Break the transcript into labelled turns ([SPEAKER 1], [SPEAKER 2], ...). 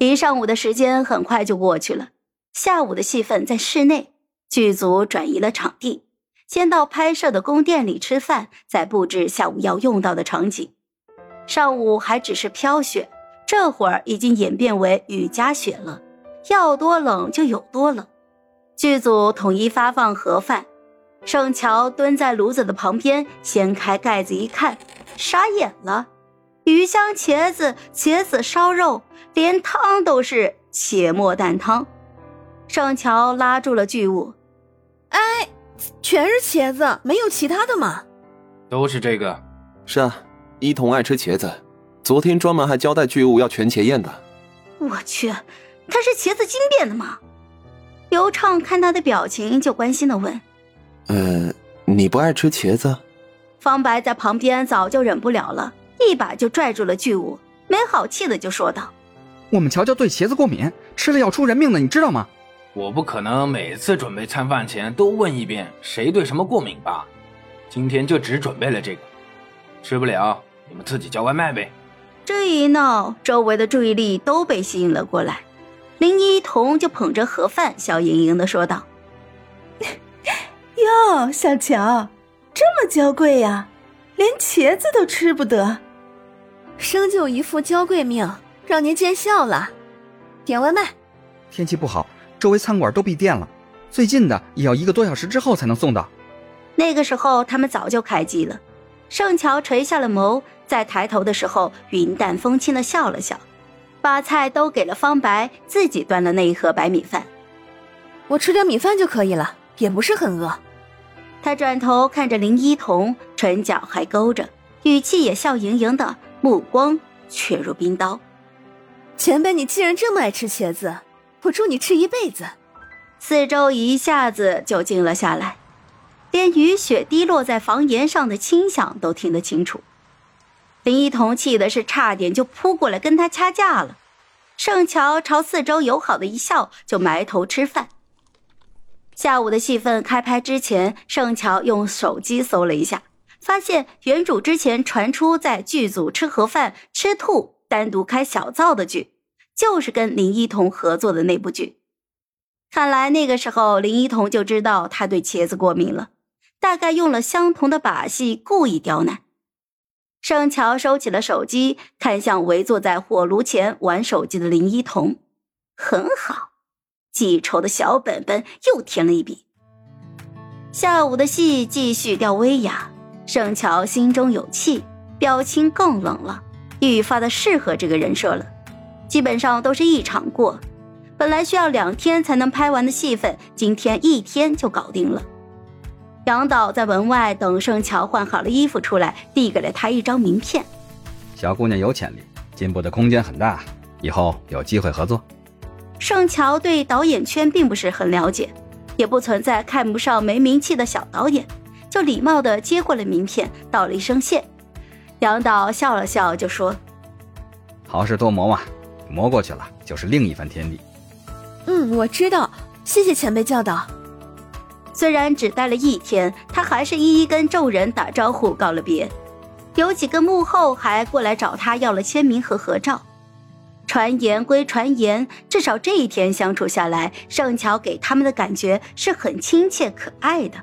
[SPEAKER 1] 一上午的时间很快就过去了。下午的戏份在室内，剧组转移了场地，先到拍摄的宫殿里吃饭，再布置下午要用到的场景。上午还只是飘雪，这会儿已经演变为雨夹雪了，要多冷就有多冷。剧组统一发放盒饭，盛乔蹲在炉子的旁边，掀开盖子一看，傻眼了。鱼香茄子、茄子烧肉，连汤都是茄末蛋汤。盛乔拉住了巨物：“
[SPEAKER 2] 哎，全是茄子，没有其他的吗？”“
[SPEAKER 3] 都是这个。”“
[SPEAKER 4] 是啊，一彤爱吃茄子，昨天专门还交代巨物要全茄宴的。”“
[SPEAKER 1] 我去，他是茄子精变的吗？”刘畅看他的表情，就关心的问：“
[SPEAKER 4] 呃，你不爱吃茄子？”
[SPEAKER 1] 方白在旁边早就忍不了了。一把就拽住了巨武，没好气的就说道：“
[SPEAKER 5] 我们乔乔对茄子过敏，吃了要出人命的，你知道吗？
[SPEAKER 3] 我不可能每次准备餐饭前都问一遍谁对什么过敏吧？今天就只准备了这个，吃不了你们自己叫外卖呗。”
[SPEAKER 1] 这一闹，周围的注意力都被吸引了过来。林一彤就捧着盒饭，笑盈盈的说道：“
[SPEAKER 2] 哟，小乔，这么娇贵呀，连茄子都吃不得。”生就一副娇贵命，让您见笑了。点外卖。
[SPEAKER 5] 天气不好，周围餐馆都闭店了，最近的也要一个多小时之后才能送到。
[SPEAKER 1] 那个时候他们早就开机了。盛乔垂下了眸，在抬头的时候云淡风轻的笑了笑，把菜都给了方白，自己端了那一盒白米饭。
[SPEAKER 2] 我吃点米饭就可以了，也不是很饿。
[SPEAKER 1] 他转头看着林一彤，唇角还勾着，语气也笑盈盈的。目光却如冰刀。
[SPEAKER 2] 前辈，你既然这么爱吃茄子，我祝你吃一辈子。
[SPEAKER 1] 四周一下子就静了下来，连雨雪滴落在房檐上的轻响都听得清楚。林一彤气的是差点就扑过来跟他掐架了。盛乔朝四周友好的一笑，就埋头吃饭。下午的戏份开拍之前，盛乔用手机搜了一下。发现原主之前传出在剧组吃盒饭吃吐，单独开小灶的剧，就是跟林一彤合作的那部剧。看来那个时候林一彤就知道他对茄子过敏了，大概用了相同的把戏，故意刁难。盛乔收起了手机，看向围坐在火炉前玩手机的林一彤，很好，记仇的小本本又添了一笔。下午的戏继续吊威亚。盛乔心中有气，表情更冷了，愈发的适合这个人设了。基本上都是一场过，本来需要两天才能拍完的戏份，今天一天就搞定了。杨导在门外等盛乔换好了衣服出来，递给了他一张名片。
[SPEAKER 5] 小姑娘有潜力，进步的空间很大，以后有机会合作。
[SPEAKER 1] 盛乔对导演圈并不是很了解，也不存在看不上没名气的小导演。就礼貌地接过了名片，道了一声谢。杨导笑了笑，就说：“
[SPEAKER 5] 好事多磨嘛，磨过去了就是另一番天地。”
[SPEAKER 2] 嗯，我知道，谢谢前辈教导。
[SPEAKER 1] 虽然只待了一天，他还是一一跟众人打招呼告了别。有几个幕后还过来找他要了签名和合照。传言归传言，至少这一天相处下来，盛乔给他们的感觉是很亲切可爱的。